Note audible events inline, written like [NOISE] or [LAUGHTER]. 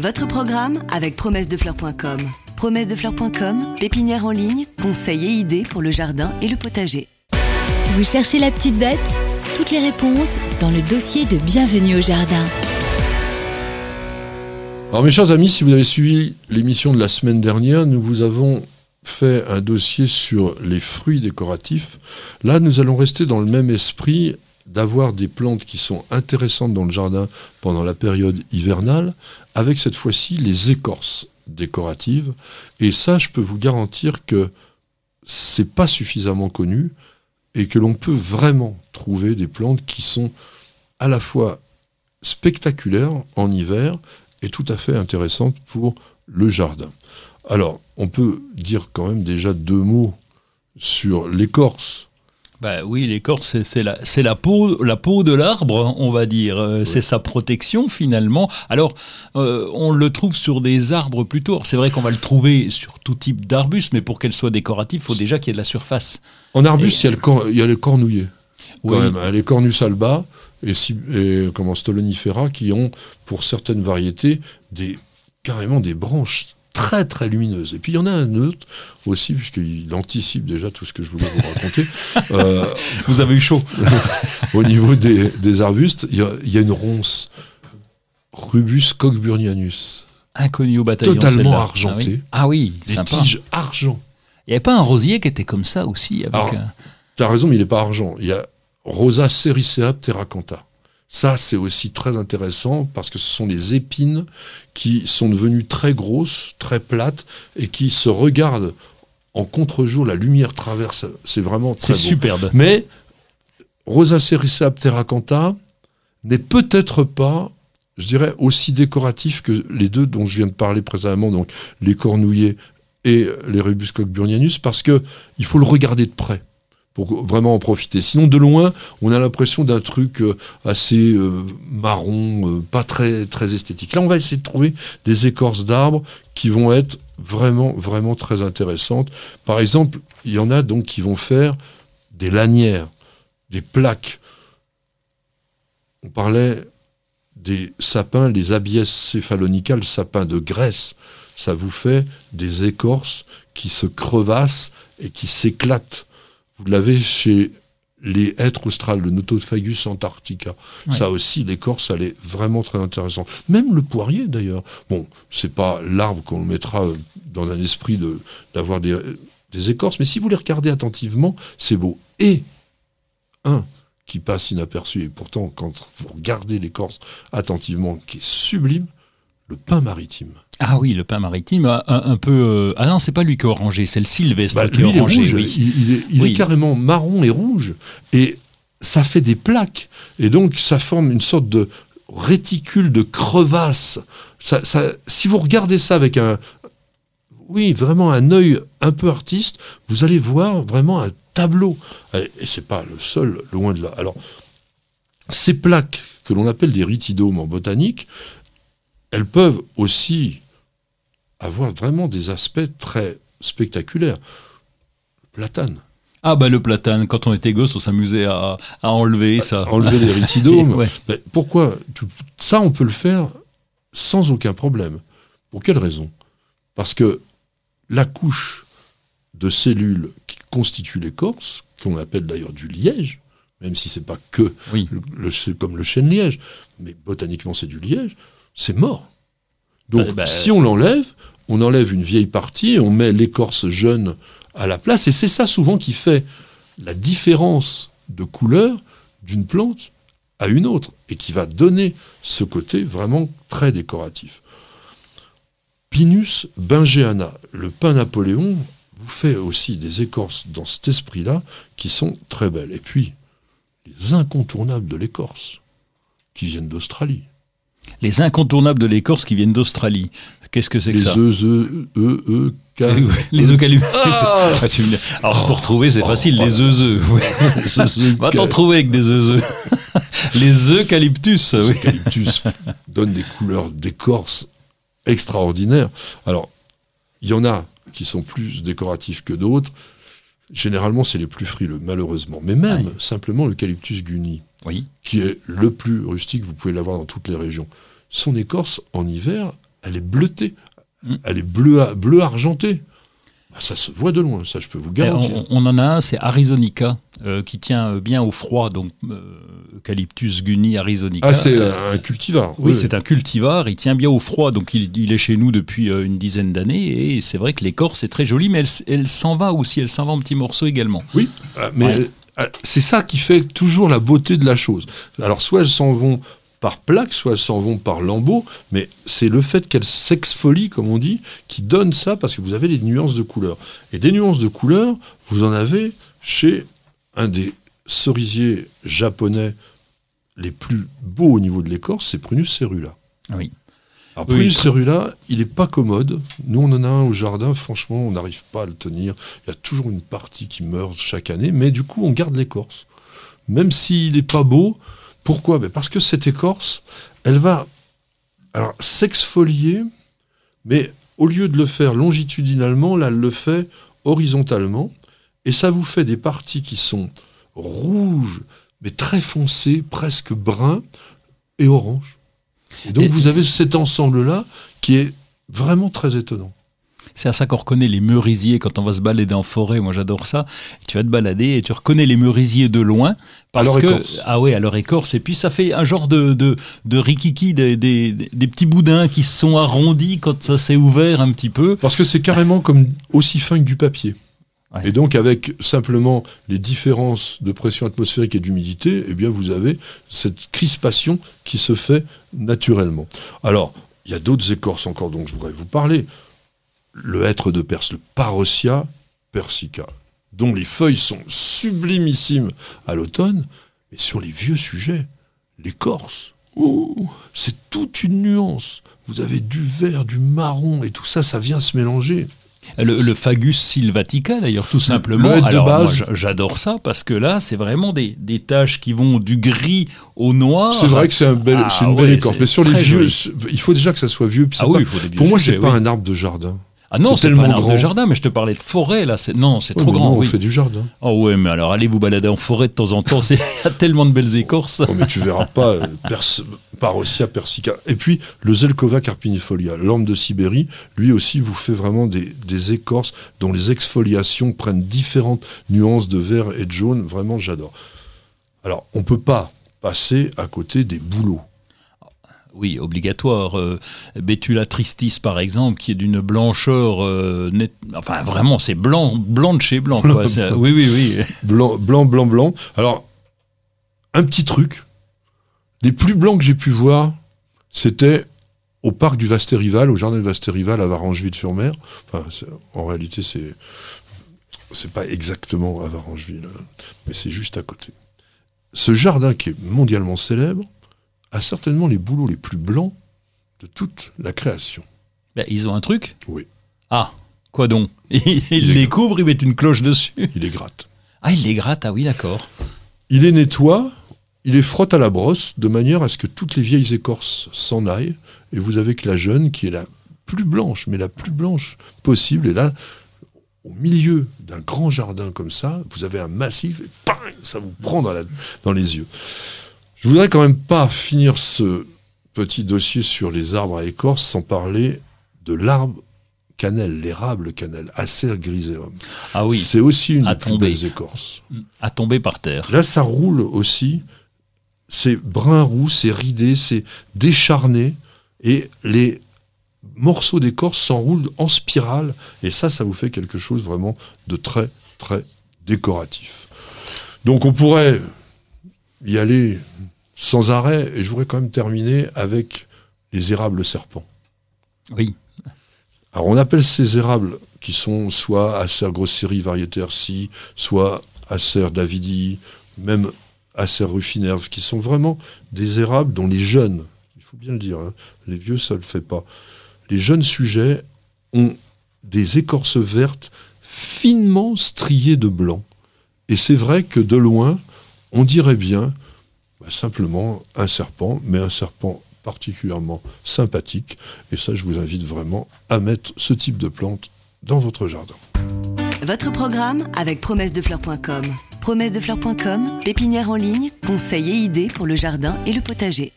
Votre programme avec promessedefleurs.com. Promessedefleurs.com, pépinière en ligne, conseils et idées pour le jardin et le potager. Vous cherchez la petite bête? Toutes les réponses dans le dossier de Bienvenue au jardin. Alors mes chers amis, si vous avez suivi l'émission de la semaine dernière, nous vous avons fait un dossier sur les fruits décoratifs. Là, nous allons rester dans le même esprit d'avoir des plantes qui sont intéressantes dans le jardin pendant la période hivernale, avec cette fois-ci les écorces décoratives. Et ça, je peux vous garantir que c'est pas suffisamment connu et que l'on peut vraiment trouver des plantes qui sont à la fois spectaculaires en hiver et tout à fait intéressantes pour le jardin. Alors, on peut dire quand même déjà deux mots sur l'écorce bah oui, l'écorce, c'est la, la, peau, la peau de l'arbre, on va dire. Euh, c'est sa protection finalement. Alors, euh, on le trouve sur des arbres plutôt. C'est vrai qu'on va le trouver sur tout type d'arbustes, mais pour qu'elle soit décorative, il faut déjà qu'il y ait de la surface. En arbuste, il, y a le les cornouillers. Quand même. Les cornus alba et, et comment, stolonifera qui ont, pour certaines variétés, des, carrément des branches très très lumineuse. Et puis il y en a un autre aussi, puisqu'il anticipe déjà tout ce que je voulais vous raconter. [LAUGHS] Euh, vous avez eu chaud. [LAUGHS] au niveau des, arbustes, il y, a, une ronce, Rubus cockburnianus. Inconnu au bataillon. Totalement argenté. Ah oui, ah Des tiges argent. Il n'y avait pas un rosier qui était comme ça aussi avec Tu as raison, mais il n'est pas argent. Il y a Rosa sericea pteracantha. Ça, c'est aussi très intéressant parce que ce sont les épines qui sont devenues très grosses, très plates et qui se regardent en contre-jour. La lumière traverse. C'est vraiment très C'est superbe. Mais Rosa sericea pteracantha n'est peut-être pas, je dirais, aussi décoratif que les deux dont je viens de parler précédemment, donc les cornouillers et les Rubus cockburnianus, parce que il faut le regarder de près pour vraiment en profiter. Sinon, de loin, on a l'impression d'un truc euh, assez euh, marron, euh, pas très, très esthétique. Là, on va essayer de trouver des écorces d'arbres qui vont être vraiment, vraiment très intéressantes. Par exemple, il y en a donc qui vont faire des lanières, des plaques. On parlait des sapins, les abies céphalonicales, sapins de Grèce. Ça vous fait des écorces qui se crevassent et qui s'éclatent vous l'avez chez les hêtres australes, le Notophagus antarctica. Ça aussi, l'écorce, elle est vraiment très intéressante. Même le poirier, d'ailleurs. Bon, c'est pas l'arbre qu'on mettra dans un esprit d'avoir des, des écorces, mais si vous les regardez attentivement, c'est beau. Et un qui passe inaperçu, et pourtant, quand vous regardez l'écorce attentivement, qui est sublime, le pain maritime. Ah oui, le pain maritime, un, peu. Euh, ah non, c'est pas lui qui est orangé, c'est le sylvestre bah, qui est orangé. Il, est, carrément marron et rouge. Et ça fait des plaques. Et donc, ça forme une sorte de réticule de crevasse. Ça, si vous regardez ça avec un. Oui, vraiment un œil un peu artiste, vous allez voir vraiment un tableau. Et c'est pas le seul, loin de là. Alors, ces plaques que l'on appelle des ritidomes en botanique, elles peuvent aussi avoir vraiment des aspects très spectaculaires. Platane. Ah bah le platane, quand on était gosse, on s'amusait à, enlever ça. enlever les [LAUGHS] ritidomes. pourquoi Ça, on peut le faire sans aucun problème. Pour quelle raison? Parce que la couche de cellules qui constitue l'écorce, qu'on appelle d'ailleurs du liège, même si c'est pas que comme le chêne liège, mais botaniquement c'est du liège, c'est mort. Donc, eh ben, si on l'enlève, on enlève une vieille partie et on met l'écorce jeune à la place. Et c'est ça souvent qui fait la différence de couleur d'une plante à une autre et qui va donner ce côté vraiment très décoratif. Pinus bingeana, le pain Napoléon, vous fait aussi des écorces dans cet esprit-là qui sont très belles. Et puis, les incontournables de l'écorce, qui viennent d'Australie les incontournables de l'écorce qui viennent d'Australie. Qu'est-ce que c'est que ça Les eux, eux, eux, les eucalyptus. Ah Alors pour trouver, c'est facile, les eux, [LAUGHS] Va t'en trouver avec des eux. [LAUGHS] les eucalyptus. Les eucalyptus [LAUGHS] donnent des couleurs d'écorce extraordinaires. Alors, il y en a qui sont plus décoratifs que d'autres. Généralement, c'est les plus frileux, malheureusement. Mais même simplement l'eucalyptus guni, oui. qui est le plus rustique, vous pouvez l'avoir dans toutes les régions. Son écorce, en hiver, elle est bleutée. Mm. Elle est bleu, bleu argenté. Bah, ça se voit de loin, ça je peux vous Et garantir. On, on en a un, c'est Arizonica, euh, qui tient euh, bien au froid, donc euh, Eucalyptus guni arizonica. Ah, c'est Euh, un cultivar. oui, c'est un cultivar, il tient bien au froid, donc il, il est chez nous depuis une dizaine d'années, et c'est vrai que l'écorce est très jolie, mais elle, s'en va aussi, elle s'en va en petits morceaux également. Oui, ah, mais Ouais. Euh, c'est ça qui fait toujours la beauté de la chose. Alors, soit elles s'en vont par plaques, soit elles s'en vont par lambeaux, mais c'est le fait qu'elles s'exfolient, comme on dit, qui donne ça, parce que vous avez les nuances de couleurs. Et des nuances de couleurs, vous en avez chez un des cerisiers japonais les plus beaux au niveau de l'écorce, c'est Prunus cerula. Oui. Alors, Oui. Cerula, il n'est pas commode. Nous, on en a un au jardin, franchement, on n'arrive pas à le tenir. Il y a toujours une partie qui meurt chaque année, mais du coup, on garde l'écorce. Même s'il n'est pas beau, pourquoi? Ben Parce que cette écorce, elle va alors s'exfolier, mais au lieu de le faire longitudinalement, là, elle le fait horizontalement, et ça vous fait des parties qui sont rouges, mais très foncées, presque bruns et orange. Et donc Et- vous avez cet ensemble-là qui est vraiment très étonnant. C'est à ça qu'on reconnaît les merisiers quand on va se balader en forêt. Moi, j'adore ça. Tu vas te balader et tu reconnais les merisiers de loin. Parce leur que, écorce. Ah ouais, à leur écorce. Et puis, ça fait un genre de, de, de rikiki, des, des, des petits boudins qui se sont arrondis quand ça s'est ouvert un petit peu. Parce que c'est carrément comme aussi fin que du papier. Et donc avec simplement les différences de pression atmosphérique et d'humidité, eh bien vous avez cette crispation qui se fait naturellement. Alors, il y a d'autres écorces encore dont je voudrais vous parler. Le hêtre de Perse, le Parosia persica, dont les feuilles sont sublimissimes à l'automne, mais sur les vieux sujets, l'écorce, c'est toute une nuance. Vous avez du vert, du marron, et tout ça, ça vient se mélanger. Le, le Fagus sylvatica, d'ailleurs, tout simplement. le de Alors, base. j'adore ça parce que là, c'est vraiment des, des taches qui vont du gris au noir. C'est vrai que c'est un bel, Ah c'est une belle écorce. Mais sur les vieux, joli. il faut déjà que ça soit vieux. Ah oui, pas- pour moi, c'est pas un arbre de jardin. Ah non, c'est pas tellement un arbre de grand. jardin, mais je te parlais de forêt, là. c'est- Non, c'est trop grand. nous, on oui. fait du jardin. Oh ouais, mais alors allez vous balader en forêt de temps en temps, [LAUGHS] c'est- il y a tellement de belles écorces. Oh, mais tu verras pas euh, Pers- Parosia persica. Et puis, le Zelkova carpinifolia, l'orme de Sibérie, lui aussi vous fait vraiment des, des écorces dont les exfoliations prennent différentes nuances de vert et de jaune. Vraiment, j'adore. Alors, on peut pas passer à côté des bouleaux. Oui, obligatoire. Euh, Betula tristis, par exemple, qui est d'une blancheur euh, nette. Enfin, vraiment, c'est blanc, blanc de chez blanc. Quoi. Oui, oui, oui. Blanc, blanc, blanc, blanc. Alors, un petit truc. Les plus blancs que j'ai pu voir, c'était au parc du Vastérival, au jardin du Vastérival à Varangeville-sur-Mer. Enfin, en réalité, c'est c'est pas exactement à Varangeville, hein, mais c'est juste à côté. Ce jardin qui est mondialement célèbre a certainement les bouleaux les plus blancs de toute la création. Ben, ils ont un truc Oui. Ah, quoi donc [LAUGHS] Ils Il les couvrent, ils mettent une cloche dessus. Il est gratte. Ah, ils les grattent, ah oui, d'accord. Il les nettoie, il les frotte à la brosse de manière à ce que toutes les vieilles écorces s'en aillent. Et vous avez que la jeune qui est la plus blanche, mais la plus blanche possible. Et là, au milieu d'un grand jardin comme ça, vous avez un massif et ça vous prend dans, la- dans les yeux. Je voudrais quand même pas finir ce petit dossier sur les arbres à écorce sans parler de l'arbre cannelle, l'érable cannelle, Acer griseum. Ah oui, C'est aussi une à des plus belles écorces. à tomber par terre. Là, ça roule aussi. C'est brun roux, c'est ridé, c'est décharné. Et les morceaux d'écorce s'enroulent en spirale. Et ça, ça vous fait quelque chose vraiment de très, très décoratif. Donc, on pourrait y aller sans arrêt. Et je voudrais quand même terminer avec les érables serpents. Oui. Alors on appelle ces érables qui sont soit Acer grosserie variété RC, soit Acer davidi, même Acer rufinerve, qui sont vraiment des érables dont les jeunes, il faut bien le dire, hein, les vieux ça ne le fait pas, les jeunes sujets ont des écorces vertes finement striées de blanc. Et c'est vrai que de loin, on dirait bien bah, simplement un serpent, mais un serpent particulièrement sympathique. Et ça, je vous invite vraiment à mettre ce type de plante dans votre jardin. Votre programme avec promessedefleurs.com. Promessedefleurs.com, pépinière en ligne, conseils et idées pour le jardin et le potager.